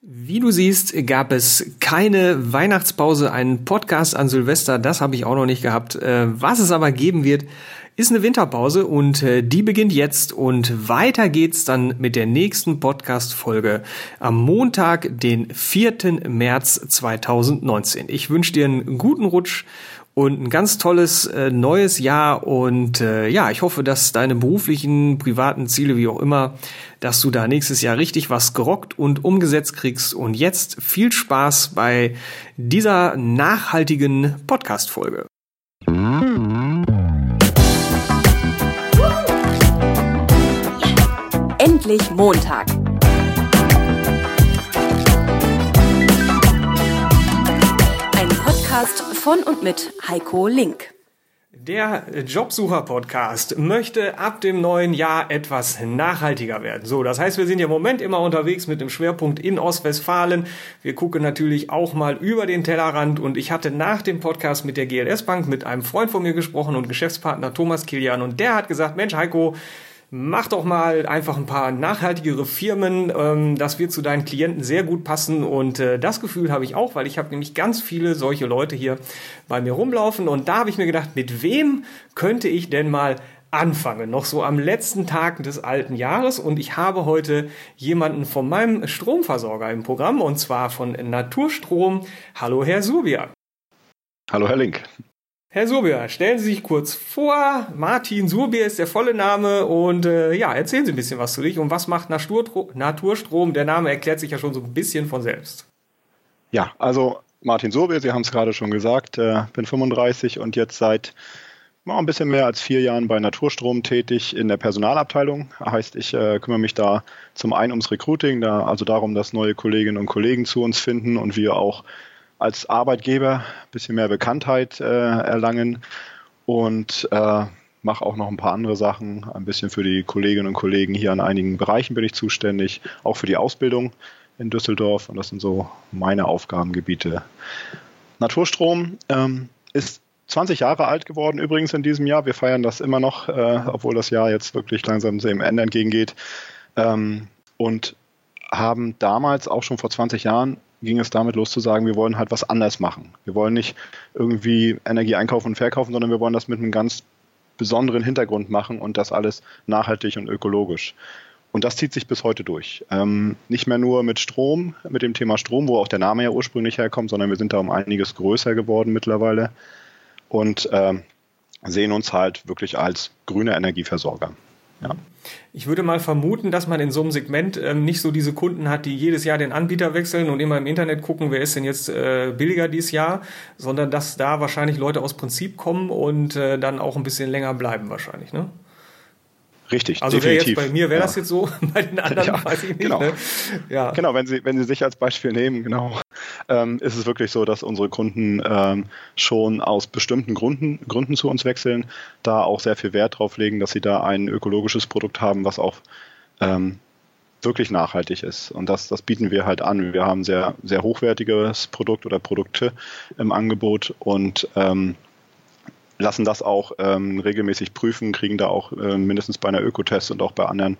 Wie du siehst, gab es keine Weihnachtspause, einen Podcast an Silvester, das habe ich auch noch nicht gehabt. Äh, was es aber geben wird, ist eine Winterpause und äh, die beginnt jetzt und weiter geht's dann mit der nächsten Podcast-Folge am Montag, den 4. März 2019. Ich wünsche dir einen guten Rutsch und ein ganz tolles äh, neues Jahr. Und äh, ja, ich hoffe, dass deine beruflichen, privaten Ziele, wie auch immer, dass du da nächstes Jahr richtig was gerockt und umgesetzt kriegst. Und jetzt viel Spaß bei dieser nachhaltigen Podcast-Folge. Endlich Montag. Podcast von und mit Heiko Link. Der Jobsucher-Podcast möchte ab dem neuen Jahr etwas nachhaltiger werden. So, das heißt, wir sind ja im Moment immer unterwegs mit dem Schwerpunkt in Ostwestfalen. Wir gucken natürlich auch mal über den Tellerrand und ich hatte nach dem Podcast mit der GLS Bank mit einem Freund von mir gesprochen und Geschäftspartner Thomas Kilian und der hat gesagt, Mensch Heiko, Mach doch mal einfach ein paar nachhaltigere Firmen. Ähm, das wird zu deinen Klienten sehr gut passen. Und äh, das Gefühl habe ich auch, weil ich habe nämlich ganz viele solche Leute hier bei mir rumlaufen. Und da habe ich mir gedacht, mit wem könnte ich denn mal anfangen? Noch so am letzten Tag des alten Jahres. Und ich habe heute jemanden von meinem Stromversorger im Programm, und zwar von Naturstrom. Hallo, Herr Subia. Hallo, Herr Link. Herr Surbier, stellen Sie sich kurz vor. Martin Surbier ist der volle Name und äh, ja, erzählen Sie ein bisschen was zu dich und was macht Naturstrom? Der Name erklärt sich ja schon so ein bisschen von selbst. Ja, also Martin Surbier, Sie haben es gerade schon gesagt, äh, bin 35 und jetzt seit mal ein bisschen mehr als vier Jahren bei Naturstrom tätig in der Personalabteilung. Heißt, ich äh, kümmere mich da zum einen ums Recruiting, da also darum, dass neue Kolleginnen und Kollegen zu uns finden und wir auch als Arbeitgeber ein bisschen mehr Bekanntheit äh, erlangen und äh, mache auch noch ein paar andere Sachen. Ein bisschen für die Kolleginnen und Kollegen hier an einigen Bereichen bin ich zuständig, auch für die Ausbildung in Düsseldorf und das sind so meine Aufgabengebiete. Naturstrom ähm, ist 20 Jahre alt geworden übrigens in diesem Jahr. Wir feiern das immer noch, äh, obwohl das Jahr jetzt wirklich langsam dem Ende entgegengeht. Ähm, und haben damals auch schon vor 20 Jahren ging es damit los zu sagen, wir wollen halt was anders machen. Wir wollen nicht irgendwie Energie einkaufen und verkaufen, sondern wir wollen das mit einem ganz besonderen Hintergrund machen und das alles nachhaltig und ökologisch. Und das zieht sich bis heute durch. Ähm, nicht mehr nur mit Strom, mit dem Thema Strom, wo auch der Name ja ursprünglich herkommt, sondern wir sind da um einiges größer geworden mittlerweile und äh, sehen uns halt wirklich als grüner Energieversorger. Ja. Ich würde mal vermuten, dass man in so einem Segment ähm, nicht so diese Kunden hat, die jedes Jahr den Anbieter wechseln und immer im Internet gucken, wer ist denn jetzt äh, billiger dieses Jahr, sondern dass da wahrscheinlich Leute aus Prinzip kommen und äh, dann auch ein bisschen länger bleiben wahrscheinlich, ne? Richtig, also definitiv. jetzt bei mir wäre ja. das jetzt so, bei den anderen ja, weiß ich nicht. Genau. Ne? Ja. genau, wenn Sie, wenn Sie sich als Beispiel nehmen, genau, ähm, ist es wirklich so, dass unsere Kunden ähm, schon aus bestimmten Gründen, Gründen zu uns wechseln, da auch sehr viel Wert drauf legen, dass sie da ein ökologisches Produkt haben, was auch ähm, wirklich nachhaltig ist. Und das, das bieten wir halt an. Wir haben sehr, sehr hochwertiges Produkt oder Produkte im Angebot und ähm, lassen das auch ähm, regelmäßig prüfen, kriegen da auch äh, mindestens bei einer Ökotest und auch bei anderen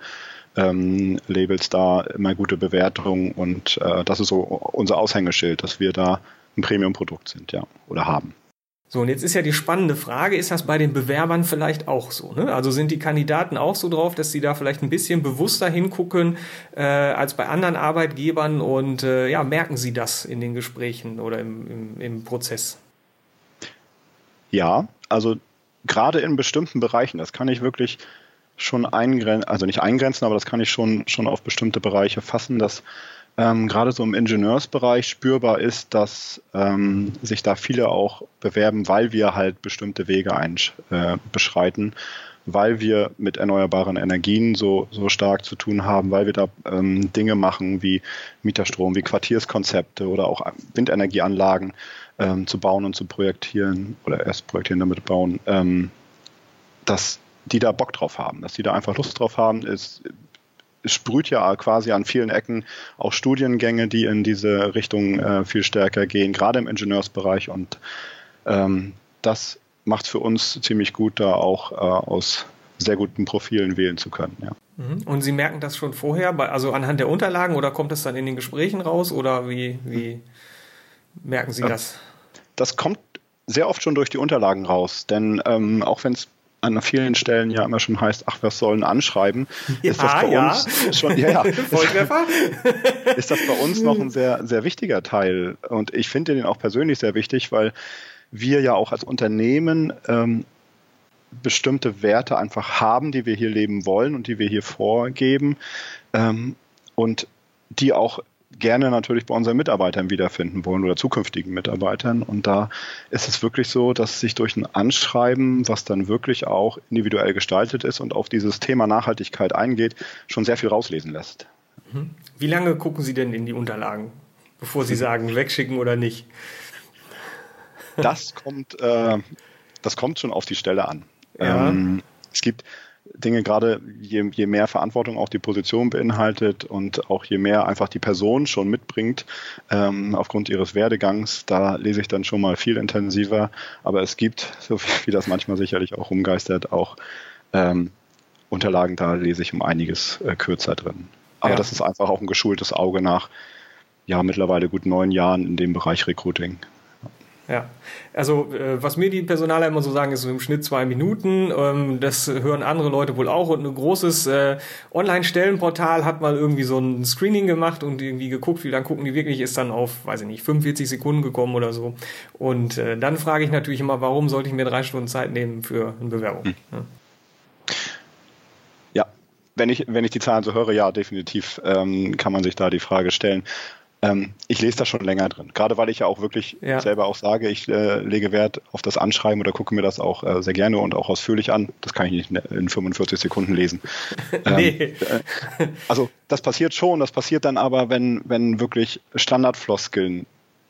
ähm, Labels da immer gute Bewertungen und äh, das ist so unser Aushängeschild, dass wir da ein Premium-Produkt sind, ja, oder haben. So, und jetzt ist ja die spannende Frage, ist das bei den Bewerbern vielleicht auch so? Ne? Also sind die Kandidaten auch so drauf, dass sie da vielleicht ein bisschen bewusster hingucken äh, als bei anderen Arbeitgebern und äh, ja, merken sie das in den Gesprächen oder im, im, im Prozess? Ja, also gerade in bestimmten Bereichen, das kann ich wirklich schon eingrenzen, also nicht eingrenzen, aber das kann ich schon, schon auf bestimmte Bereiche fassen, dass ähm, gerade so im Ingenieursbereich spürbar ist, dass ähm, sich da viele auch bewerben, weil wir halt bestimmte Wege einsch äh, beschreiten, weil wir mit erneuerbaren Energien so, so stark zu tun haben, weil wir da ähm, Dinge machen wie Mieterstrom, wie Quartierskonzepte oder auch Windenergieanlagen ähm, zu bauen und zu projektieren oder erst projektieren, damit bauen, ähm, dass die da Bock drauf haben, dass die da einfach Lust drauf haben. Es, es sprüht ja quasi an vielen Ecken auch Studiengänge, die in diese Richtung äh, viel stärker gehen, gerade im Ingenieursbereich und ähm, das macht für uns ziemlich gut, da auch äh, aus sehr guten Profilen wählen zu können. Ja. Mhm. Und Sie merken das schon vorher, also anhand der Unterlagen oder kommt das dann in den Gesprächen raus oder wie, wie merken Sie das? Das kommt sehr oft schon durch die Unterlagen raus, denn ähm, auch wenn es an vielen Stellen ja immer schon heißt, ach, was sollen anschreiben, ja, ist das bei ja. uns schon, ja, ja, ist, ist das bei uns noch ein sehr, sehr wichtiger Teil. Und ich finde den auch persönlich sehr wichtig, weil wir ja auch als Unternehmen ähm, bestimmte Werte einfach haben, die wir hier leben wollen und die wir hier vorgeben ähm, und die auch gerne natürlich bei unseren Mitarbeitern wiederfinden wollen oder zukünftigen Mitarbeitern. Und da ist es wirklich so, dass sich durch ein Anschreiben, was dann wirklich auch individuell gestaltet ist und auf dieses Thema Nachhaltigkeit eingeht, schon sehr viel rauslesen lässt. Mhm. Wie lange gucken Sie denn in die Unterlagen, bevor Sie sagen, wegschicken oder nicht? Das kommt, äh, das kommt schon auf die Stelle an. Ja. Ähm, es gibt Dinge, gerade je, je mehr Verantwortung auch die Position beinhaltet und auch je mehr einfach die Person schon mitbringt, ähm, aufgrund ihres Werdegangs, da lese ich dann schon mal viel intensiver. Aber es gibt, so wie das manchmal sicherlich auch rumgeistert, auch ähm, Unterlagen, da lese ich um einiges äh, kürzer drin. Aber ja. das ist einfach auch ein geschultes Auge nach ja mittlerweile gut neun Jahren in dem Bereich Recruiting. Ja, also äh, was mir die Personaler immer so sagen, ist so im Schnitt zwei Minuten. Ähm, das hören andere Leute wohl auch. Und ein großes äh, Online-Stellenportal hat mal irgendwie so ein Screening gemacht und irgendwie geguckt, wie lang gucken die wirklich, ist dann auf, weiß ich nicht, 45 Sekunden gekommen oder so. Und äh, dann frage ich natürlich immer, warum sollte ich mir drei Stunden Zeit nehmen für eine Bewerbung? Hm. Ja. ja. Wenn ich, wenn ich die Zahlen so höre, ja, definitiv ähm, kann man sich da die Frage stellen. Ähm, ich lese da schon länger drin. Gerade weil ich ja auch wirklich ja. selber auch sage, ich äh, lege Wert auf das Anschreiben oder gucke mir das auch äh, sehr gerne und auch ausführlich an. Das kann ich nicht in 45 Sekunden lesen. ähm, nee. äh, also das passiert schon, das passiert dann aber, wenn, wenn wirklich Standardfloskeln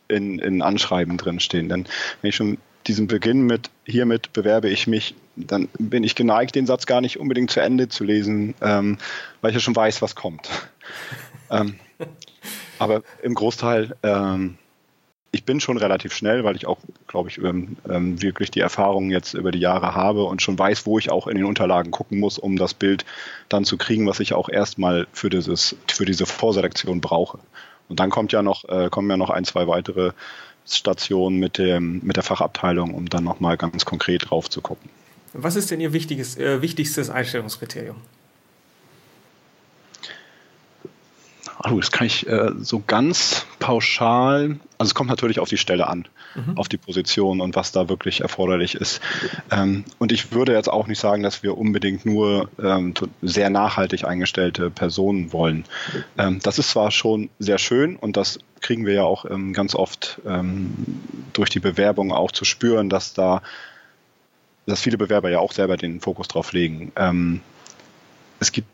in, in Anschreiben drinstehen. Denn wenn ich schon diesen Beginn mit hiermit bewerbe ich mich, dann bin ich geneigt, den Satz gar nicht unbedingt zu Ende zu lesen, ähm, weil ich ja schon weiß, was kommt. ähm, aber im Großteil, ähm, ich bin schon relativ schnell, weil ich auch, glaube ich, ähm, ähm, wirklich die Erfahrung jetzt über die Jahre habe und schon weiß, wo ich auch in den Unterlagen gucken muss, um das Bild dann zu kriegen, was ich auch erstmal für dieses, für diese Vorselektion brauche. Und dann kommt ja noch, äh, kommen ja noch ein, zwei weitere Stationen mit dem, mit der Fachabteilung, um dann nochmal ganz konkret drauf zu gucken. Was ist denn Ihr äh, wichtigstes Einstellungskriterium? Oh, das kann ich äh, so ganz pauschal, also es kommt natürlich auf die Stelle an, mhm. auf die Position und was da wirklich erforderlich ist. Ähm, und ich würde jetzt auch nicht sagen, dass wir unbedingt nur ähm, sehr nachhaltig eingestellte Personen wollen. Ähm, das ist zwar schon sehr schön und das kriegen wir ja auch ähm, ganz oft ähm, durch die Bewerbung auch zu spüren, dass da dass viele Bewerber ja auch selber den Fokus drauf legen. Ähm, es gibt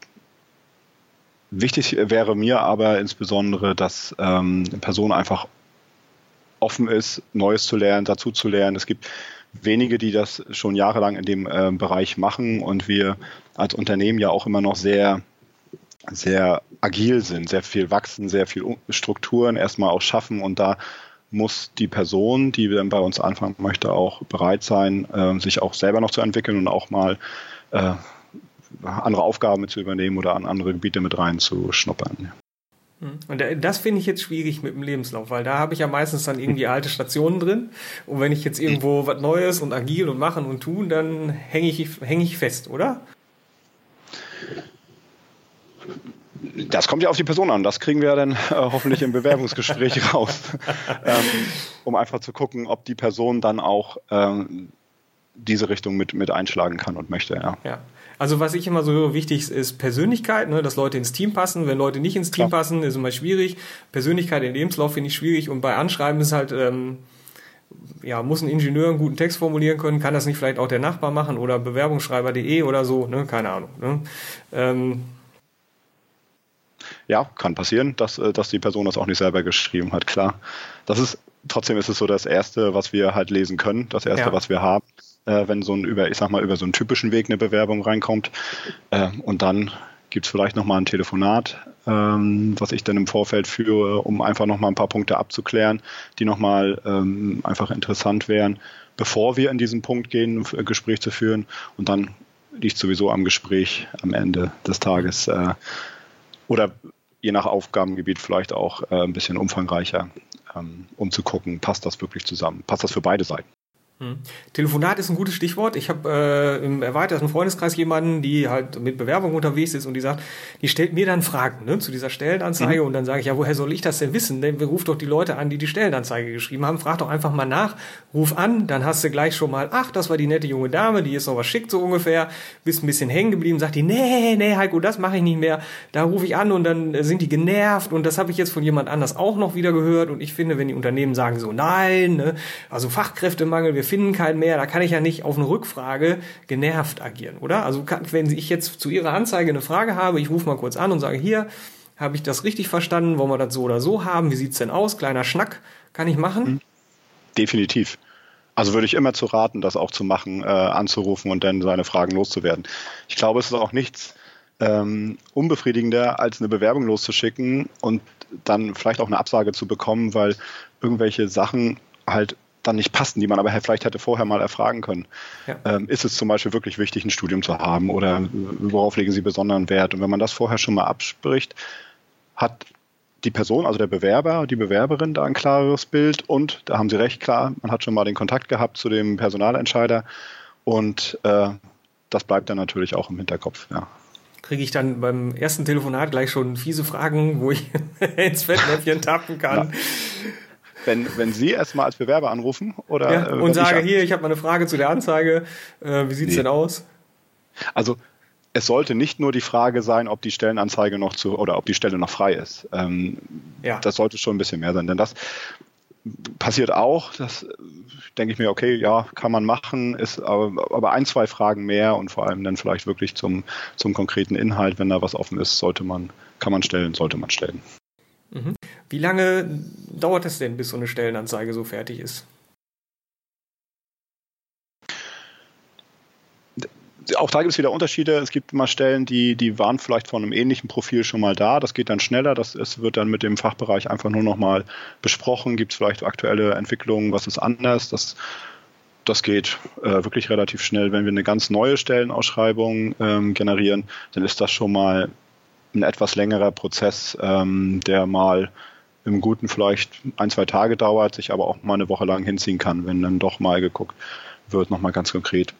Wichtig wäre mir aber insbesondere, dass ähm, Person einfach offen ist, Neues zu lernen, dazu zu lernen. Es gibt wenige, die das schon jahrelang in dem äh, Bereich machen und wir als Unternehmen ja auch immer noch sehr sehr agil sind, sehr viel wachsen, sehr viel Strukturen erstmal auch schaffen und da muss die Person, die dann bei uns anfangen möchte, auch bereit sein, äh, sich auch selber noch zu entwickeln und auch mal äh, andere Aufgaben zu übernehmen oder an andere Gebiete mit reinzuschnuppern. Hm. Und das finde ich jetzt schwierig mit dem Lebenslauf, weil da habe ich ja meistens dann irgendwie alte Stationen drin. Und wenn ich jetzt irgendwo was Neues und agil und machen und tun, dann hänge ich, häng ich fest, oder? Das kommt ja auf die Person an. Das kriegen wir dann äh, hoffentlich im Bewerbungsgespräch raus, ähm, um einfach zu gucken, ob die Person dann auch ähm, diese Richtung mit, mit einschlagen kann und möchte. Ja. ja. Also was ich immer so wichtig ist, ist Persönlichkeit, ne, dass Leute ins Team passen. Wenn Leute nicht ins Team Klar. passen, ist immer schwierig. Persönlichkeit im Lebenslauf finde ich schwierig und bei Anschreiben ist halt, ähm, ja, muss ein Ingenieur einen guten Text formulieren können, kann das nicht vielleicht auch der Nachbar machen oder bewerbungsschreiber.de oder so, ne, keine Ahnung. Ne? Ähm, ja, kann passieren, dass, äh, dass die Person das auch nicht selber geschrieben hat, klar. Das ist, trotzdem ist es so das Erste, was wir halt lesen können, das Erste, ja. was wir haben äh, wenn so ein über, ich sag mal, über so einen typischen Weg eine Bewerbung reinkommt. Äh, und dann gibt es vielleicht nochmal ein Telefonat, ähm, was ich dann im Vorfeld führe, um einfach nochmal ein paar Punkte abzuklären, die nochmal ähm, einfach interessant wären, bevor wir in diesen Punkt gehen, ein Gespräch zu führen. Und dann liegt sowieso am Gespräch am Ende des Tages. Äh, oder je nach Aufgabengebiet vielleicht auch äh, ein bisschen umfangreicher, ähm, um zu gucken, passt das wirklich zusammen? Passt das für beide Seiten? Hm. Telefonat ist ein gutes Stichwort. Ich habe äh, im erweiterten Freundeskreis jemanden, die halt mit Bewerbung unterwegs ist und die sagt, die stellt mir dann Fragen ne, zu dieser Stellenanzeige mhm. und dann sage ich, ja, woher soll ich das denn wissen? Denn ruf doch die Leute an, die die Stellenanzeige geschrieben haben. Frag doch einfach mal nach, ruf an, dann hast du gleich schon mal, ach, das war die nette junge Dame, die ist noch was schickt so ungefähr, bist ein bisschen hängen geblieben, sagt die, nee, nee, Heiko, das mache ich nicht mehr. Da rufe ich an und dann sind die genervt und das habe ich jetzt von jemand anders auch noch wieder gehört und ich finde, wenn die Unternehmen sagen so, nein, ne, also Fachkräftemangel, wir finden keinen mehr, da kann ich ja nicht auf eine Rückfrage genervt agieren, oder? Also wenn ich jetzt zu Ihrer Anzeige eine Frage habe, ich rufe mal kurz an und sage, hier, habe ich das richtig verstanden? Wollen wir das so oder so haben? Wie sieht's denn aus? Kleiner Schnack, kann ich machen? Mhm. Definitiv. Also würde ich immer zu raten, das auch zu machen, äh, anzurufen und dann seine Fragen loszuwerden. Ich glaube, es ist auch nichts ähm, unbefriedigender, als eine Bewerbung loszuschicken und dann vielleicht auch eine Absage zu bekommen, weil irgendwelche Sachen halt dann nicht passen, die man aber vielleicht hätte vorher mal erfragen können. Ja. Ähm, ist es zum Beispiel wirklich wichtig, ein Studium zu haben oder worauf legen Sie besonderen Wert? Und wenn man das vorher schon mal abspricht, hat die Person, also der Bewerber, die Bewerberin da ein klareres Bild und da haben Sie recht klar, man hat schon mal den Kontakt gehabt zu dem Personalentscheider und äh, das bleibt dann natürlich auch im Hinterkopf. Ja kriege ich dann beim ersten Telefonat gleich schon fiese Fragen, wo ich ins Fettnäpfchen tappen kann. Ja wenn, wenn Sie erstmal als Bewerber anrufen oder ja, äh, und sage, ich hier, ich habe mal eine Frage zu der Anzeige, äh, wie sieht's nee. denn aus? Also es sollte nicht nur die Frage sein, ob die Stellenanzeige noch zu oder ob die Stelle noch frei ist. Ähm, ja. Das sollte schon ein bisschen mehr sein, denn das passiert auch. Das denke ich mir, okay, ja, kann man machen, ist aber, aber ein, zwei Fragen mehr und vor allem dann vielleicht wirklich zum, zum konkreten Inhalt, wenn da was offen ist, sollte man, kann man stellen, sollte man stellen. Mhm. Wie lange dauert es denn, bis so eine Stellenanzeige so fertig ist? Auch da gibt es wieder Unterschiede. Es gibt immer Stellen, die, die waren vielleicht von einem ähnlichen Profil schon mal da. Das geht dann schneller. Das ist, wird dann mit dem Fachbereich einfach nur noch mal besprochen. Gibt es vielleicht aktuelle Entwicklungen? Was ist anders? Das, das geht äh, wirklich relativ schnell. Wenn wir eine ganz neue Stellenausschreibung ähm, generieren, dann ist das schon mal ein etwas längerer Prozess, ähm, der mal im Guten vielleicht ein, zwei Tage dauert, sich aber auch mal eine Woche lang hinziehen kann, wenn dann doch mal geguckt wird, nochmal ganz konkret.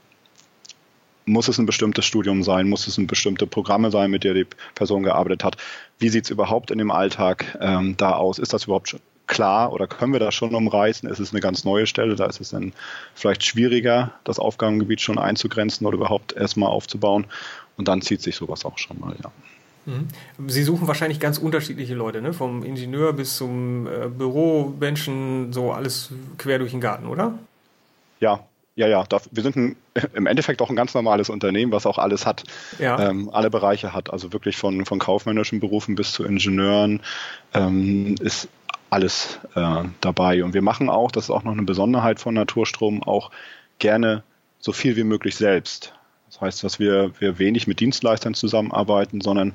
Muss es ein bestimmtes Studium sein? Muss es ein bestimmte Programme sein, mit der die Person gearbeitet hat? Wie sieht es überhaupt in dem Alltag ähm, da aus? Ist das überhaupt klar oder können wir das schon umreißen? Ist es eine ganz neue Stelle? Da ist es dann vielleicht schwieriger, das Aufgabengebiet schon einzugrenzen oder überhaupt erstmal aufzubauen. Und dann zieht sich sowas auch schon mal, ja. Mhm. Sie suchen wahrscheinlich ganz unterschiedliche Leute, ne? vom Ingenieur bis zum äh, Büromenschen, so alles quer durch den Garten, oder? Ja, ja, ja. wir sind ein, im Endeffekt auch ein ganz normales Unternehmen, was auch alles hat, ja. ähm, alle Bereiche hat. Also wirklich von, von kaufmännischen Berufen bis zu Ingenieuren ähm, ist alles äh, dabei. Und wir machen auch, das ist auch noch eine Besonderheit von Naturstrom, auch gerne so viel wie möglich selbst. Das heißt, dass wir, wir wenig mit Dienstleistern zusammenarbeiten, sondern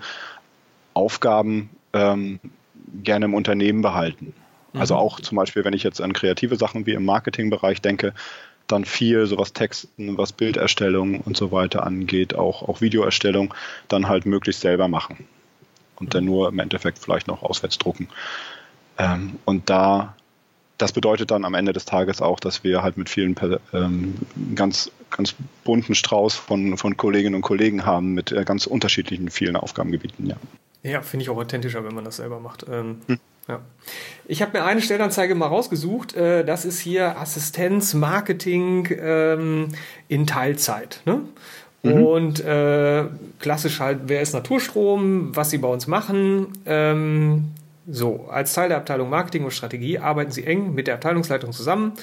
Aufgaben ähm, gerne im Unternehmen behalten. Mhm. Also auch zum Beispiel, wenn ich jetzt an kreative Sachen wie im Marketingbereich denke, dann viel, so was Texten, was Bilderstellung und so weiter angeht, auch, auch Videoerstellung, dann halt möglichst selber machen. Und dann nur im Endeffekt vielleicht noch auswärts drucken. Ähm, und da das bedeutet dann am Ende des Tages auch, dass wir halt mit vielen ähm, ganz, ganz bunten Strauß von, von Kolleginnen und Kollegen haben mit äh, ganz unterschiedlichen vielen Aufgabengebieten, ja. Ja, finde ich auch authentischer, wenn man das selber macht. Ähm, hm. ja. Ich habe mir eine Stellenanzeige mal rausgesucht. Äh, das ist hier Assistenz, Marketing ähm, in Teilzeit. Ne? Mhm. Und äh, klassisch halt, wer ist Naturstrom, was sie bei uns machen. Ähm, so, als Teil der Abteilung Marketing und Strategie arbeiten Sie eng mit der Abteilungsleitung zusammen.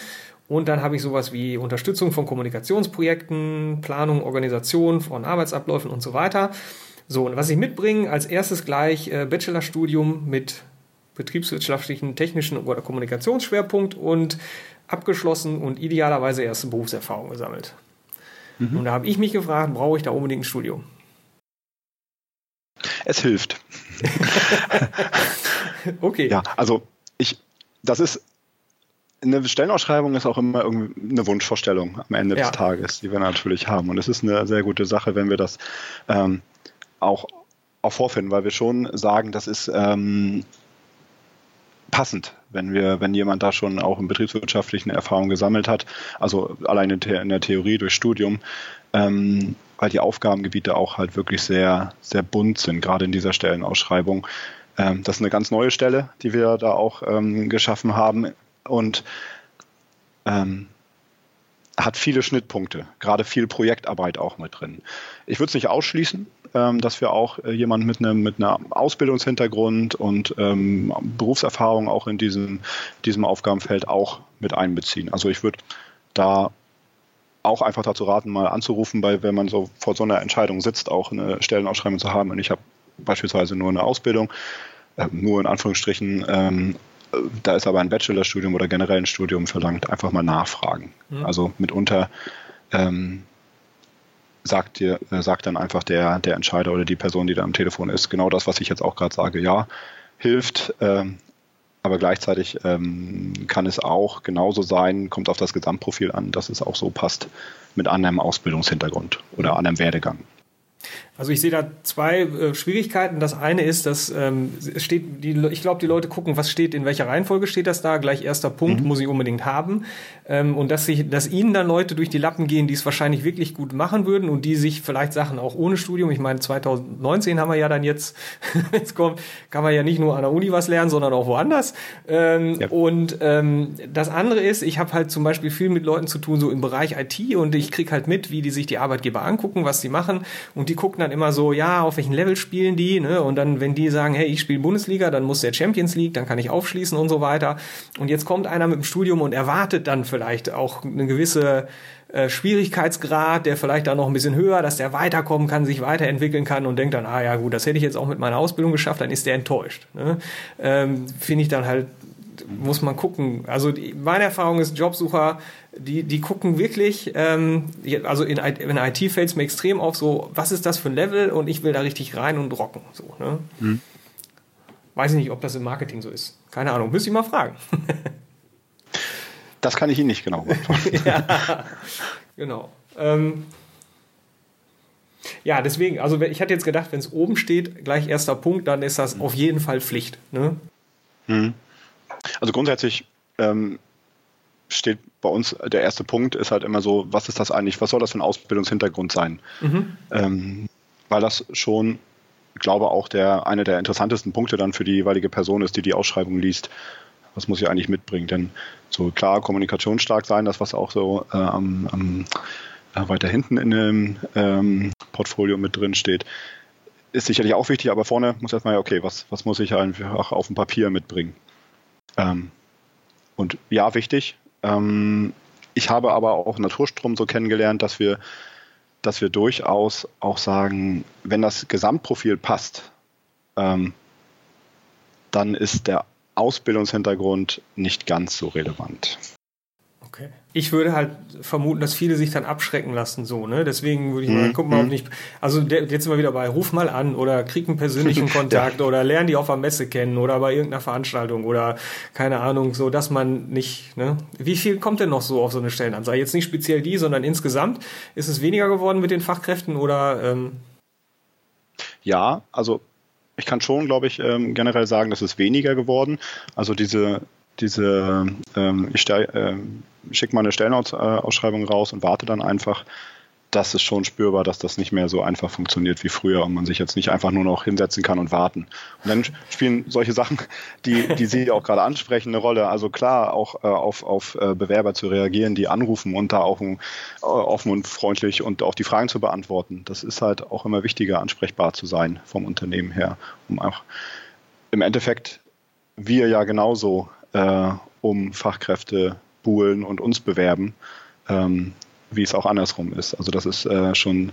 Und dann habe ich sowas wie Unterstützung von Kommunikationsprojekten, Planung, Organisation von Arbeitsabläufen und so weiter. So, und was ich mitbringe, als erstes gleich äh, Bachelorstudium mit betriebswirtschaftlichen, technischen oder Kommunikationsschwerpunkt und abgeschlossen und idealerweise erste Berufserfahrung gesammelt. Mhm. Und da habe ich mich gefragt, brauche ich da unbedingt ein Studium? Es hilft. okay. Ja, also ich, das ist eine Stellenausschreibung ist auch immer irgendwie eine Wunschvorstellung am Ende ja. des Tages, die wir natürlich haben. Und es ist eine sehr gute Sache, wenn wir das ähm, auch, auch vorfinden, weil wir schon sagen, das ist ähm, passend, wenn wir, wenn jemand da schon auch in betriebswirtschaftlichen Erfahrungen gesammelt hat, also alleine in der Theorie durch Studium, ähm, weil die Aufgabengebiete auch halt wirklich sehr, sehr bunt sind, gerade in dieser Stellenausschreibung. Ähm, das ist eine ganz neue Stelle, die wir da auch ähm, geschaffen haben und ähm, hat viele Schnittpunkte, gerade viel Projektarbeit auch mit drin. Ich würde es nicht ausschließen, ähm, dass wir auch äh, jemanden mit einem mit einer Ausbildungshintergrund und ähm, Berufserfahrung auch in diesem, diesem Aufgabenfeld auch mit einbeziehen. Also ich würde da auch einfach dazu raten, mal anzurufen, weil wenn man so vor so einer Entscheidung sitzt, auch eine Stellenausschreibung zu haben und ich habe beispielsweise nur eine Ausbildung, äh, nur in Anführungsstrichen, ähm, da ist aber ein Bachelorstudium oder generell ein Studium verlangt, einfach mal nachfragen. Mhm. Also mitunter ähm, sagt dir, äh, sagt dann einfach der, der Entscheider oder die Person, die da am Telefon ist, genau das, was ich jetzt auch gerade sage, ja, hilft, ähm, aber gleichzeitig ähm, kann es auch genauso sein, kommt auf das Gesamtprofil an, dass es auch so passt mit anderem Ausbildungshintergrund oder anderem Werdegang. Also ich sehe da zwei äh, Schwierigkeiten. Das eine ist, dass ähm, steht, die, ich glaube, die Leute gucken, was steht, in welcher Reihenfolge steht das da. Gleich erster Punkt mhm. muss ich unbedingt haben. Ähm, und dass sich, dass ihnen dann Leute durch die Lappen gehen, die es wahrscheinlich wirklich gut machen würden und die sich vielleicht Sachen auch ohne Studium. Ich meine, 2019 haben wir ja dann jetzt, jetzt kommt, kann man ja nicht nur an der Uni was lernen, sondern auch woanders. Ähm, ja. Und ähm, das andere ist, ich habe halt zum Beispiel viel mit Leuten zu tun, so im Bereich IT und ich krieg halt mit, wie die sich die Arbeitgeber angucken, was die machen und die gucken dann immer so, ja, auf welchem Level spielen die, ne? Und dann, wenn die sagen, hey, ich spiele Bundesliga, dann muss der Champions League, dann kann ich aufschließen und so weiter. Und jetzt kommt einer mit dem Studium und erwartet dann vielleicht auch eine gewisse äh, Schwierigkeitsgrad, der vielleicht da noch ein bisschen höher, dass der weiterkommen kann, sich weiterentwickeln kann und denkt dann, ah ja gut, das hätte ich jetzt auch mit meiner Ausbildung geschafft, dann ist der enttäuscht. Ne? Ähm, Finde ich dann halt muss man gucken. Also die, meine Erfahrung ist, Jobsucher, die, die gucken wirklich, ähm, also in, in IT fällt es mir extrem auf, so, was ist das für ein Level und ich will da richtig rein und rocken. So, ne? Hm. Weiß ich nicht, ob das im Marketing so ist. Keine Ahnung, müsste ich mal fragen. das kann ich Ihnen nicht genau beantworten. ja, genau. Ähm, ja, deswegen, also ich hatte jetzt gedacht, wenn es oben steht, gleich erster Punkt, dann ist das hm. auf jeden Fall Pflicht. Ne? Hm. Also grundsätzlich ähm, steht bei uns der erste Punkt ist halt immer so, was ist das eigentlich, was soll das für ein Ausbildungshintergrund sein? Mhm. Ähm, weil das schon, ich glaube auch der eine der interessantesten Punkte dann für die jeweilige Person ist, die die Ausschreibung liest. Was muss ich eigentlich mitbringen? Denn so klar kommunikationsstark sein, das was auch so äh, am, am äh, weiter hinten in dem ähm, Portfolio mit drin steht, ist sicherlich auch wichtig, aber vorne muss erstmal ja, okay, was, was muss ich einfach auf dem Papier mitbringen? Ähm, und ja, wichtig. Ähm, ich habe aber auch Naturstrom so kennengelernt, dass wir, dass wir durchaus auch sagen, wenn das Gesamtprofil passt, ähm, dann ist der Ausbildungshintergrund nicht ganz so relevant. Okay. Ich würde halt vermuten, dass viele sich dann abschrecken lassen, so, ne? Deswegen würde ich mal, mhm. guck mal, ob mhm. nicht, also der, jetzt sind wir wieder bei, ruf mal an oder krieg einen persönlichen Kontakt ja. oder lern die auf der Messe kennen oder bei irgendeiner Veranstaltung oder keine Ahnung, so, dass man nicht, ne? Wie viel kommt denn noch so auf so eine Stellenanzeige? Jetzt nicht speziell die, sondern insgesamt. Ist es weniger geworden mit den Fachkräften oder? Ähm ja, also ich kann schon, glaube ich, ähm, generell sagen, dass es weniger geworden. Also diese diese, ähm, ich äh, schicke mal eine Stellenausschreibung raus und warte dann einfach. Das ist schon spürbar, dass das nicht mehr so einfach funktioniert wie früher und man sich jetzt nicht einfach nur noch hinsetzen kann und warten. Und dann spielen solche Sachen, die, die Sie auch gerade ansprechen, eine Rolle. Also klar, auch äh, auf, auf äh, Bewerber zu reagieren, die anrufen und da auch äh, offen und freundlich und auch die Fragen zu beantworten. Das ist halt auch immer wichtiger, ansprechbar zu sein vom Unternehmen her, um auch im Endeffekt wir ja genauso äh, um Fachkräfte buhlen und uns bewerben, ähm, wie es auch andersrum ist. Also das ist äh, schon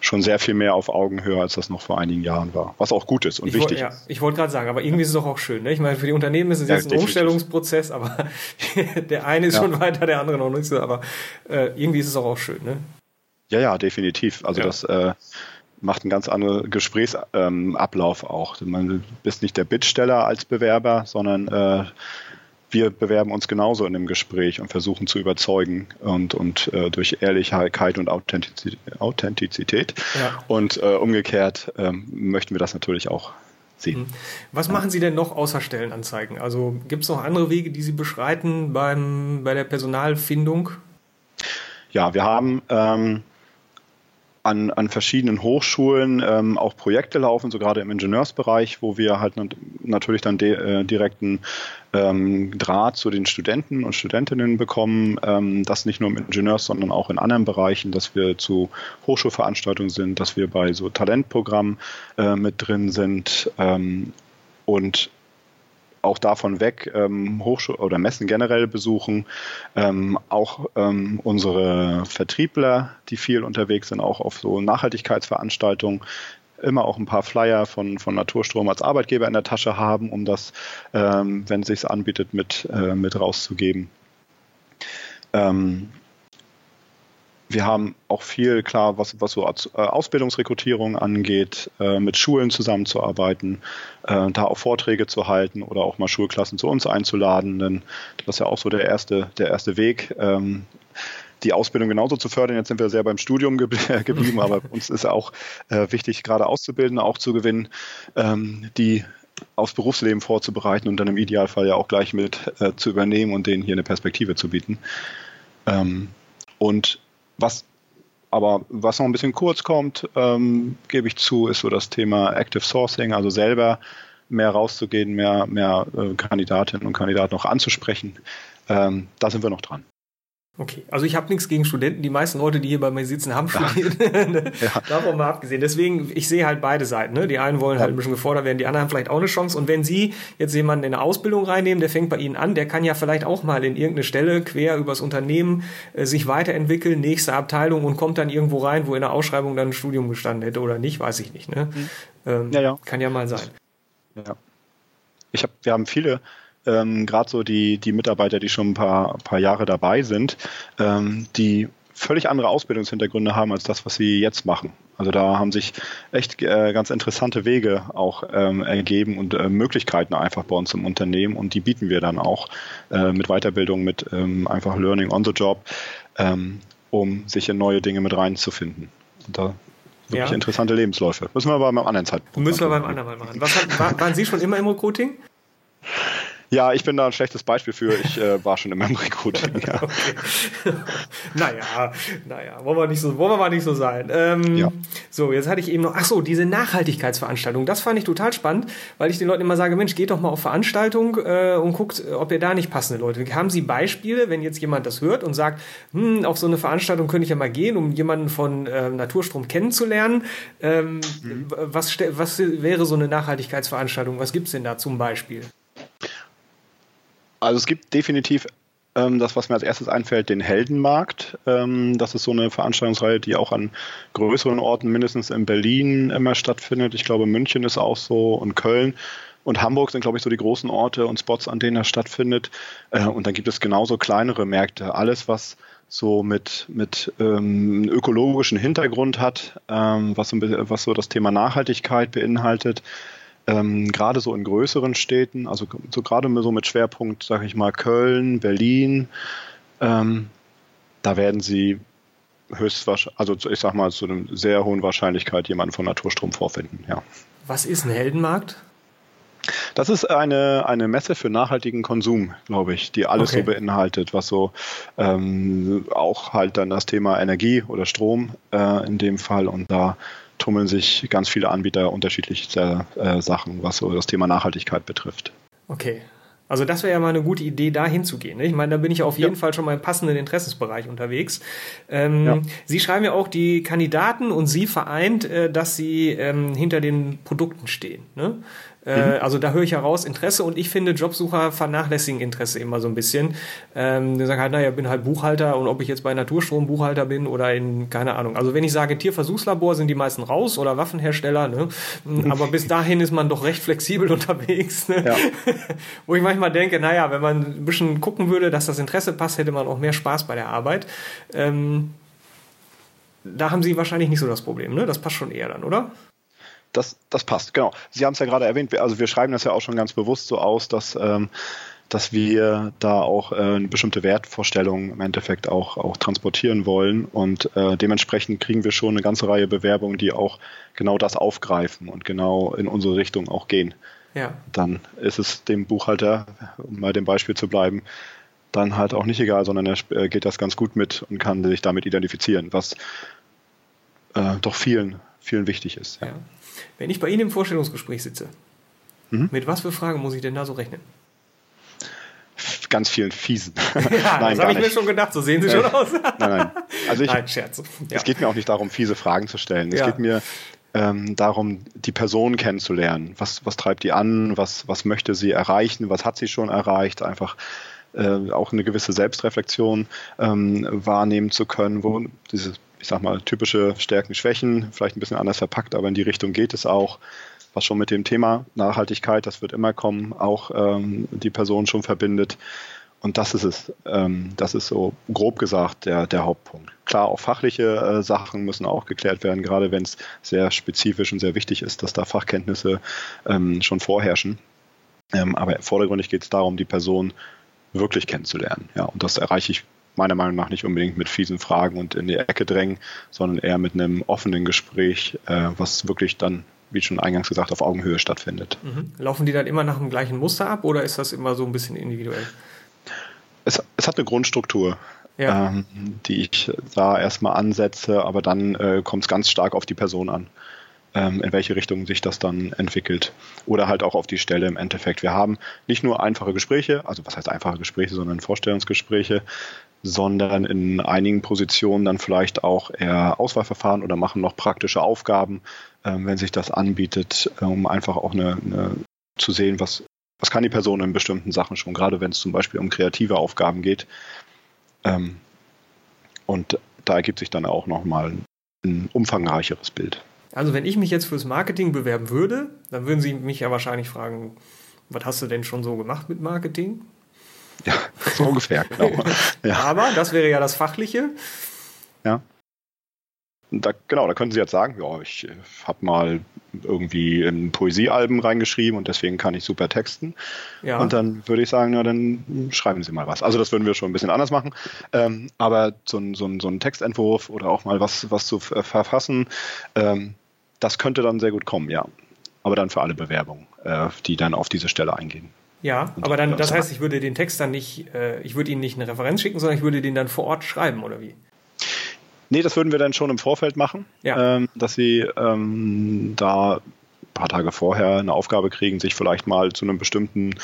schon sehr viel mehr auf Augenhöhe, als das noch vor einigen Jahren war. Was auch gut ist und ich wichtig wollt, ja, Ich wollte gerade sagen, aber irgendwie ist es doch auch schön. Ne? Ich meine, für die Unternehmen ist es ja, jetzt ein Umstellungsprozess, aber der eine ist ja. schon weiter, der andere noch nicht so. Aber äh, irgendwie ist es auch, auch schön. Ne? Ja, ja, definitiv. Also das äh, macht einen ganz anderen Gesprächsablauf ähm, auch. Man bist nicht der Bittsteller als Bewerber, sondern äh, wir bewerben uns genauso in dem Gespräch und versuchen zu überzeugen und, und äh, durch Ehrlichkeit und Authentizität. Ja. Und äh, umgekehrt ähm, möchten wir das natürlich auch sehen. Mhm. Was machen Sie denn noch außer Stellenanzeigen? Also gibt es noch andere Wege, die Sie beschreiten beim, bei der Personalfindung? Ja, wir haben ähm, an, an verschiedenen Hochschulen ähm, auch Projekte laufen, so gerade im Ingenieursbereich, wo wir halt natürlich dann de, äh, direkten ähm, Draht zu den Studenten und Studentinnen bekommen. Ähm, das nicht nur im Ingenieurs, sondern auch in anderen Bereichen, dass wir zu Hochschulveranstaltungen sind, dass wir bei so Talentprogrammen äh, mit drin sind ähm, und auch davon weg ähm, Hochschul oder Messen generell besuchen, ähm, auch ähm, unsere Vertriebler, die viel unterwegs sind, auch auf so Nachhaltigkeitsveranstaltungen, immer auch ein paar Flyer von, von Naturstrom als Arbeitgeber in der Tasche haben, um das, ähm, wenn es sich anbietet, mit, äh, mit rauszugeben. Ähm, wir haben auch viel, klar, was, was so äh, Ausbildungsrekrutierung angeht, äh, mit Schulen zusammenzuarbeiten, äh, da auch Vorträge zu halten oder auch mal Schulklassen zu uns einzuladen, denn das ist ja auch so der erste, der erste Weg. Ähm, die Ausbildung genauso zu fördern. Jetzt sind wir sehr beim Studium geblieben, aber uns ist auch äh, wichtig, gerade Auszubildende auch zu gewinnen, ähm, die aufs Berufsleben vorzubereiten und dann im Idealfall ja auch gleich mit äh, zu übernehmen und denen hier eine Perspektive zu bieten. Ähm, und was aber was noch ein bisschen kurz kommt, ähm, gebe ich zu, ist so das Thema Active Sourcing, also selber mehr rauszugehen, mehr, mehr äh, Kandidatinnen und Kandidaten noch anzusprechen. Ähm, da sind wir noch dran. Okay, also ich habe nichts gegen Studenten. Die meisten Leute, die hier bei mir sitzen, haben studiert. ja. Davon mal abgesehen. Deswegen, ich sehe halt beide Seiten. Ne? Die einen wollen halt ein bisschen gefordert werden, die anderen haben vielleicht auch eine Chance. Und wenn Sie jetzt jemanden in eine Ausbildung reinnehmen, der fängt bei Ihnen an, der kann ja vielleicht auch mal in irgendeine Stelle quer übers Unternehmen äh, sich weiterentwickeln, nächste Abteilung und kommt dann irgendwo rein, wo in der Ausschreibung dann ein Studium gestanden hätte oder nicht, weiß ich nicht. Ne? Mhm. Ähm, ja, ja. Kann ja mal sein. Ja. Ich hab, wir haben viele ähm, gerade so die, die Mitarbeiter, die schon ein paar, paar Jahre dabei sind, ähm, die völlig andere Ausbildungshintergründe haben als das, was sie jetzt machen. Also da haben sich echt äh, ganz interessante Wege auch ähm, ergeben und äh, Möglichkeiten einfach bei uns im Unternehmen und die bieten wir dann auch äh, mit Weiterbildung, mit ähm, einfach Learning on the Job, ähm, um sich in neue Dinge mit reinzufinden. Und da wirklich ja. interessante Lebensläufe. Müssen wir aber beim anderen Zeitpunkt. Müssen wir beim anderen Mal machen. Was, war, waren Sie schon immer im Recruiting? Ja, ich bin da ein schlechtes Beispiel für. Ich äh, war schon im Recruiting. Ja. naja, naja, wollen wir nicht so, wollen wir mal nicht so sein. Ähm, ja. So, jetzt hatte ich eben noch, ach so, diese Nachhaltigkeitsveranstaltung. Das fand ich total spannend, weil ich den Leuten immer sage, Mensch, geht doch mal auf Veranstaltung äh, und guckt, ob ihr da nicht passende Leute. Haben Sie Beispiele, wenn jetzt jemand das hört und sagt, hm, auf so eine Veranstaltung könnte ich ja mal gehen, um jemanden von äh, Naturstrom kennenzulernen? Ähm, mhm. was, was wäre so eine Nachhaltigkeitsveranstaltung? Was gibt's denn da zum Beispiel? Also es gibt definitiv ähm, das, was mir als erstes einfällt, den Heldenmarkt. Ähm, das ist so eine Veranstaltungsreihe, die auch an größeren Orten, mindestens in Berlin immer stattfindet. Ich glaube, München ist auch so und Köln. Und Hamburg sind, glaube ich, so die großen Orte und Spots, an denen das stattfindet. Äh, und dann gibt es genauso kleinere Märkte. Alles, was so mit, mit ähm, ökologischen Hintergrund hat, ähm, was, so, was so das Thema Nachhaltigkeit beinhaltet, ähm, gerade so in größeren Städten, also so gerade so mit Schwerpunkt, sage ich mal, Köln, Berlin, ähm, da werden sie höchstwahrscheinlich, also ich sag mal, zu einer sehr hohen Wahrscheinlichkeit jemanden von Naturstrom vorfinden, ja. Was ist ein Heldenmarkt? Das ist eine, eine Messe für nachhaltigen Konsum, glaube ich, die alles okay. so beinhaltet, was so ähm, auch halt dann das Thema Energie oder Strom äh, in dem Fall und da tummeln sich ganz viele Anbieter unterschiedlichster äh, Sachen, was so das Thema Nachhaltigkeit betrifft. Okay. Also das wäre ja mal eine gute Idee, da hinzugehen. Ne? Ich meine, da bin ich auf jeden ja. Fall schon mal im passenden Interessensbereich unterwegs. Ähm, ja. Sie schreiben ja auch die Kandidaten und Sie vereint, äh, dass Sie ähm, hinter den Produkten stehen. Ne? Äh, mhm. Also da höre ich heraus Interesse und ich finde, Jobsucher vernachlässigen Interesse immer so ein bisschen. Ähm, die sagen halt, naja, bin halt Buchhalter und ob ich jetzt bei Naturstrom Buchhalter bin oder in, keine Ahnung. Also wenn ich sage Tierversuchslabor, sind die meisten raus oder Waffenhersteller, ne? aber bis dahin ist man doch recht flexibel unterwegs. Ne? Ja. Wo ich manchmal denke, naja, wenn man ein bisschen gucken würde, dass das Interesse passt, hätte man auch mehr Spaß bei der Arbeit. Ähm, da haben Sie wahrscheinlich nicht so das Problem, ne? Das passt schon eher dann, oder? Das, das passt, genau. Sie haben es ja gerade erwähnt, also wir schreiben das ja auch schon ganz bewusst so aus, dass ähm, dass wir da auch äh, eine bestimmte Wertvorstellung im Endeffekt auch, auch transportieren wollen. Und äh, dementsprechend kriegen wir schon eine ganze Reihe Bewerbungen, die auch genau das aufgreifen und genau in unsere Richtung auch gehen. Ja. Dann ist es dem Buchhalter, um mal dem Beispiel zu bleiben, dann halt auch nicht egal, sondern er äh, geht das ganz gut mit und kann sich damit identifizieren, was äh, doch vielen, vielen wichtig ist. Ja. Ja. Wenn ich bei Ihnen im Vorstellungsgespräch sitze, mhm. mit was für Fragen muss ich denn da so rechnen? ganz vielen fiesen. Ja, nein, das habe ich mir schon gedacht, so sehen sie schon aus. nein, nein. Also ich, nein, Scherz. Ja. Es geht mir auch nicht darum, fiese Fragen zu stellen. Es ja. geht mir ähm, darum, die Person kennenzulernen. Was, was treibt die an? Was, was möchte sie erreichen? Was hat sie schon erreicht? Einfach äh, auch eine gewisse Selbstreflexion ähm, wahrnehmen zu können, wo diese, ich sag mal, typische Stärken, Schwächen, vielleicht ein bisschen anders verpackt, aber in die Richtung geht es auch was schon mit dem Thema Nachhaltigkeit, das wird immer kommen, auch ähm, die Person schon verbindet. Und das ist es. Ähm, das ist so grob gesagt der, der Hauptpunkt. Klar, auch fachliche äh, Sachen müssen auch geklärt werden, gerade wenn es sehr spezifisch und sehr wichtig ist, dass da Fachkenntnisse ähm, schon vorherrschen. Ähm, aber vordergründig geht es darum, die Person wirklich kennenzulernen. Ja, und das erreiche ich meiner Meinung nach nicht unbedingt mit fiesen Fragen und in die Ecke drängen, sondern eher mit einem offenen Gespräch, äh, was wirklich dann wie schon eingangs gesagt, auf Augenhöhe stattfindet. Mhm. Laufen die dann immer nach dem gleichen Muster ab oder ist das immer so ein bisschen individuell? Es, es hat eine Grundstruktur, ja. ähm, die ich da erstmal ansetze, aber dann äh, kommt es ganz stark auf die Person an, in welche Richtung sich das dann entwickelt. Oder halt auch auf die Stelle im Endeffekt. Wir haben nicht nur einfache Gespräche, also was heißt einfache Gespräche, sondern Vorstellungsgespräche, sondern in einigen Positionen dann vielleicht auch eher Auswahlverfahren oder machen noch praktische Aufgaben, ähm, wenn sich das anbietet, um einfach auch eine, eine zu sehen, was, was kann die Person in bestimmten Sachen schon, gerade wenn es zum Beispiel um kreative Aufgaben geht. Ähm, und da ergibt sich dann auch nochmal ein umfangreicheres Bild. Also wenn ich mich jetzt fürs Marketing bewerben würde, dann würden Sie mich ja wahrscheinlich fragen, was hast du denn schon so gemacht mit Marketing? Ja, so ungefähr, genau. Ja. Aber das wäre ja das Fachliche. Ja. Da, genau, da können Sie jetzt sagen, ja, ich habe mal irgendwie in Poesiealben reingeschrieben und deswegen kann ich super texten. Ja. Und dann würde ich sagen, ja, dann schreiben Sie mal was. Also das würden wir schon ein bisschen anders machen. Ähm, aber so ein, so, ein, so ein Textentwurf oder auch mal was, was zu verfassen, ähm, das könnte dann sehr gut kommen, ja. Aber dann für alle Bewerbungen, äh, die dann auf diese Stelle eingehen. Ja, und aber dann, das heißt, ich würde den Text dann nicht, äh, ich würde Ihnen nicht eine Referenz schicken, sondern ich würde den dann vor Ort schreiben, oder wie? Nee, das würden wir dann schon im Vorfeld machen, ja. ähm, dass Sie ähm, da ein paar Tage vorher eine Aufgabe kriegen, sich vielleicht mal zu einem bestimmten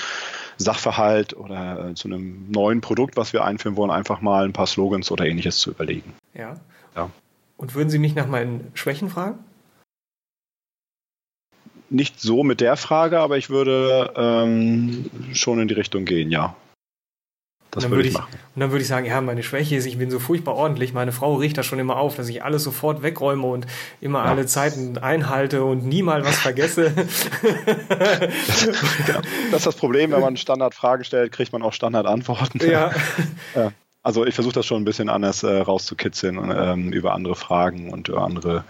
Sachverhalt oder äh, zu einem neuen Produkt, was wir einführen wollen, einfach mal ein paar Slogans oder ähnliches zu überlegen. Ja. ja. Und würden Sie mich nach meinen Schwächen fragen? Nicht so mit der Frage, aber ich würde ähm, schon in die Richtung gehen, ja. Das würde ich, machen. Und dann würde ich sagen, ja, meine Schwäche ist, ich bin so furchtbar ordentlich. Meine Frau riecht das schon immer auf, dass ich alles sofort wegräume und immer ja. alle Zeiten einhalte und nie mal was vergesse. das ist das Problem, wenn man Standardfragen stellt, kriegt man auch Standardantworten. Ja. ja. Also ich versuche das schon ein bisschen anders äh, rauszukitzeln ähm, über andere Fragen und über andere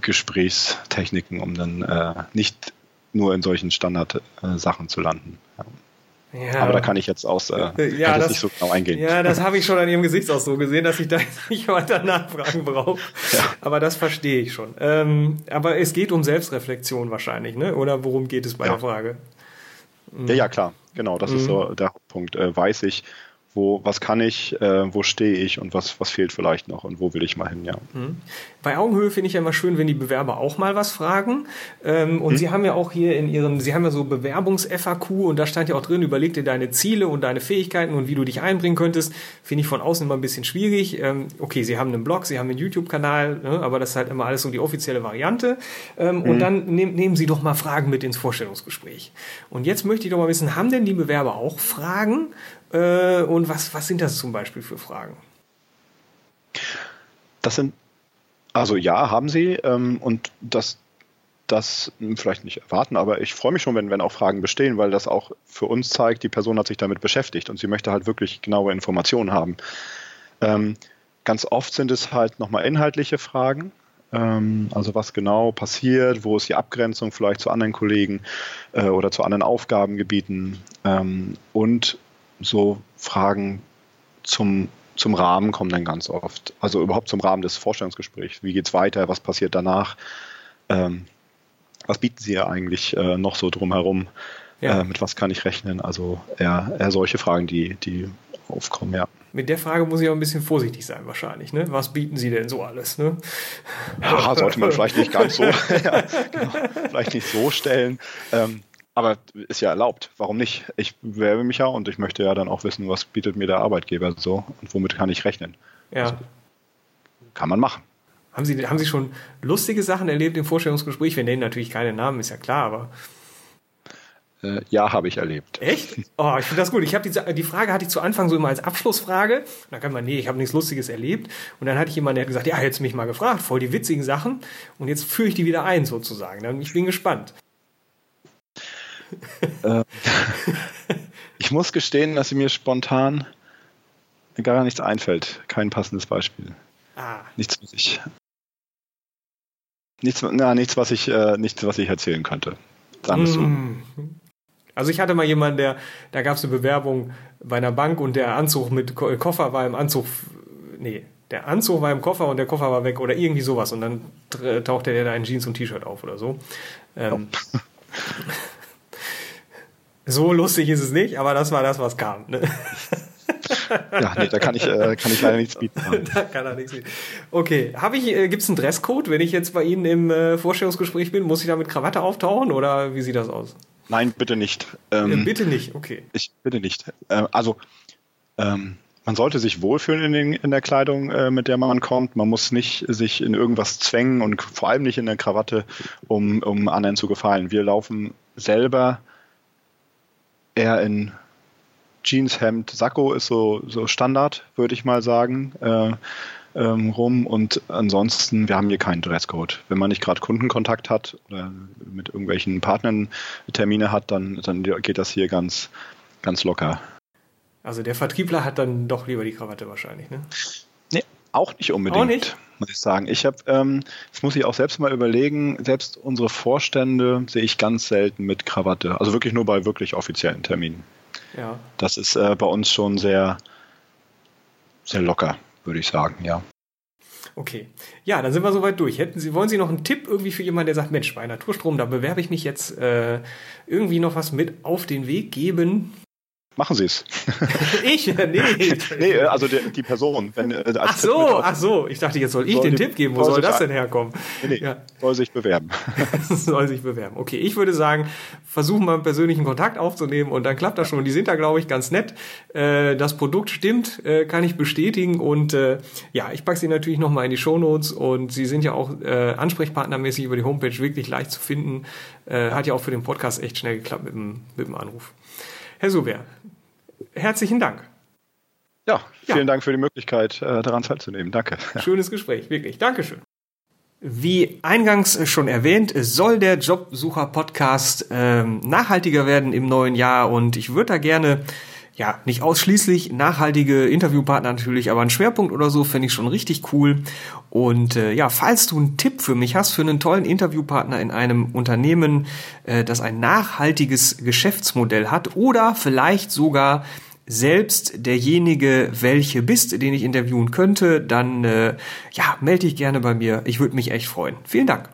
Gesprächstechniken, um dann äh, nicht nur in solchen Standardsachen äh, zu landen. Ja. Ja. Aber da kann ich jetzt aus äh, ja, das, nicht so genau eingehen. Ja, das habe ich schon an Ihrem Gesichtsausdruck gesehen, dass ich da nicht weiter nachfragen brauche. Ja. Aber das verstehe ich schon. Ähm, aber es geht um Selbstreflexion wahrscheinlich, ne? Oder worum geht es bei ja. der Frage? Ja, ja, klar. Genau, das mhm. ist so der Hauptpunkt. Äh, weiß ich, wo, was kann ich, äh, wo stehe ich und was, was fehlt vielleicht noch und wo will ich mal hin, ja. Mhm. Bei Augenhöhe finde ich ja immer schön, wenn die Bewerber auch mal was fragen. Ähm, und mhm. Sie haben ja auch hier in Ihrem, Sie haben ja so Bewerbungs-FAQ und da stand ja auch drin, überleg dir deine Ziele und deine Fähigkeiten und wie du dich einbringen könntest. Finde ich von außen immer ein bisschen schwierig. Ähm, okay, Sie haben einen Blog, Sie haben einen YouTube-Kanal, ne, aber das ist halt immer alles so die offizielle Variante. Ähm, mhm. Und dann nehm, nehmen Sie doch mal Fragen mit ins Vorstellungsgespräch. Und jetzt möchte ich doch mal wissen, haben denn die Bewerber auch Fragen? Äh, und was, was sind das zum Beispiel für Fragen? Das sind, also ja, haben sie. Ähm, und das, das vielleicht nicht erwarten, aber ich freue mich schon, wenn, wenn auch Fragen bestehen, weil das auch für uns zeigt, die Person hat sich damit beschäftigt und sie möchte halt wirklich genaue Informationen haben. Ähm, ganz oft sind es halt nochmal inhaltliche Fragen, Ähm, also was genau passiert, wo ist die Abgrenzung vielleicht zu anderen Kollegen äh, oder zu anderen Aufgabengebieten ähm, und so Fragen zum, zum Rahmen kommen dann ganz oft. Also überhaupt zum Rahmen des Vorstellungsgesprächs. Wie geht es weiter? Was passiert danach? Ähm, was bieten Sie ja eigentlich äh, noch so drumherum? Ja. Äh, mit was kann ich rechnen? Also eher, eher solche Fragen, die, die aufkommen, ja. Mit der Frage muss ich auch ein bisschen vorsichtig sein wahrscheinlich. Ne? Was bieten Sie denn so alles? Ne? Ja, sollte man vielleicht nicht ganz so, ja, genau, vielleicht nicht so stellen. Ähm, aber ist ja erlaubt. Warum nicht? Ich bewerbe mich ja und ich möchte ja dann auch wissen, was bietet mir der Arbeitgeber so und womit kann ich rechnen. Ja. Also, kann man machen. Haben Sie, haben Sie schon lustige Sachen erlebt im Vorstellungsgespräch? Wir nennen natürlich keine Namen, ist ja klar, aber. Äh, ja, habe ich erlebt. Echt? Oh, ich finde das gut. Ich habe die, die Frage hatte ich zu Anfang so immer als Abschlussfrage. Und dann kann man, nee, ich habe nichts Lustiges erlebt. Und dann hatte ich jemanden, der hat gesagt, ja, jetzt mich mal gefragt, voll die witzigen Sachen. Und jetzt führe ich die wieder ein, sozusagen. Ich bin gespannt. Äh, ich muss gestehen, dass mir spontan gar nichts einfällt. Kein passendes Beispiel. Ah. Nichts, was ich Nichts, na, nichts, was ich, äh, nichts, was ich erzählen könnte. Sagen wir so. Mm. Also ich hatte mal jemanden, der, da gab es eine Bewerbung bei einer Bank und der Anzug mit Koffer war im Anzug, nee, der Anzug war im Koffer und der Koffer war weg oder irgendwie sowas und dann tauchte der da in Jeans und T-Shirt auf oder so. Ähm, oh. so lustig ist es nicht, aber das war das, was kam. Ne? ja, nee, da kann ich, äh, kann ich leider nichts bieten. da kann er nichts bieten. Okay, habe ich, äh, gibt es einen Dresscode, wenn ich jetzt bei Ihnen im äh, Vorstellungsgespräch bin? Muss ich da mit Krawatte auftauchen oder wie sieht das aus? Nein, bitte nicht. Ähm, bitte nicht, okay. Ich bitte nicht. Äh, also ähm, man sollte sich wohlfühlen in, den, in der Kleidung, äh, mit der man kommt. Man muss nicht sich in irgendwas zwängen und vor allem nicht in der Krawatte, um, um anderen zu gefallen. Wir laufen selber eher in Jeans, Hemd, Sakko ist so, so Standard, würde ich mal sagen, äh, ähm, rum. Und ansonsten, wir haben hier keinen Dresscode. Wenn man nicht gerade Kundenkontakt hat oder mit irgendwelchen Partnern Termine hat, dann, dann geht das hier ganz, ganz locker. Also der Vertriebler hat dann doch lieber die Krawatte wahrscheinlich, ne? Auch nicht unbedingt. Auch nicht? Muss ich sagen. Ich habe, ähm, das muss ich auch selbst mal überlegen, selbst unsere Vorstände sehe ich ganz selten mit Krawatte. Also wirklich nur bei wirklich offiziellen Terminen. Ja. Das ist äh, bei uns schon sehr, sehr locker, würde ich sagen, ja. Okay. Ja, dann sind wir soweit durch. Hätten Sie, wollen Sie noch einen Tipp irgendwie für jemanden, der sagt, Mensch, bei Naturstrom, da bewerbe ich mich jetzt äh, irgendwie noch was mit auf den Weg geben? Machen Sie es. ich? Nee. nee, äh, also die, die Person. Wenn, äh, ach so, ach so. Ich dachte, jetzt soll ich soll den die, Tipp geben. Wo soll, soll das denn herkommen? Nee, nee ja. soll sich bewerben. soll sich bewerben. Okay, ich würde sagen, versuchen mal einen persönlichen Kontakt aufzunehmen und dann klappt das schon. Die sind da, glaube ich, ganz nett. Äh, das Produkt stimmt, kann ich bestätigen und ja, ich packe sie natürlich nochmal in die Shownotes und sie sind ja auch ansprechpartnermäßig über die Homepage wirklich leicht zu finden. Hat ja auch für den Podcast echt schnell geklappt mit dem, mit dem Anruf. Herr Suber, herzlichen Dank. Ja, vielen ja. Dank für die Möglichkeit, äh, daran teilzunehmen. Danke. Schönes Gespräch, wirklich. Dankeschön. Wie eingangs schon erwähnt, soll der Jobsucher-Podcast ähm, nachhaltiger werden im neuen Jahr und ich würde da gerne ja, nicht ausschließlich nachhaltige Interviewpartner natürlich, aber ein Schwerpunkt oder so finde ich schon richtig cool. Und äh, ja, falls du einen Tipp für mich hast, für einen tollen Interviewpartner in einem Unternehmen, äh, das ein nachhaltiges Geschäftsmodell hat oder vielleicht sogar selbst derjenige, welche bist, den ich interviewen könnte, dann äh, ja, melde dich gerne bei mir. Ich würde mich echt freuen. Vielen Dank.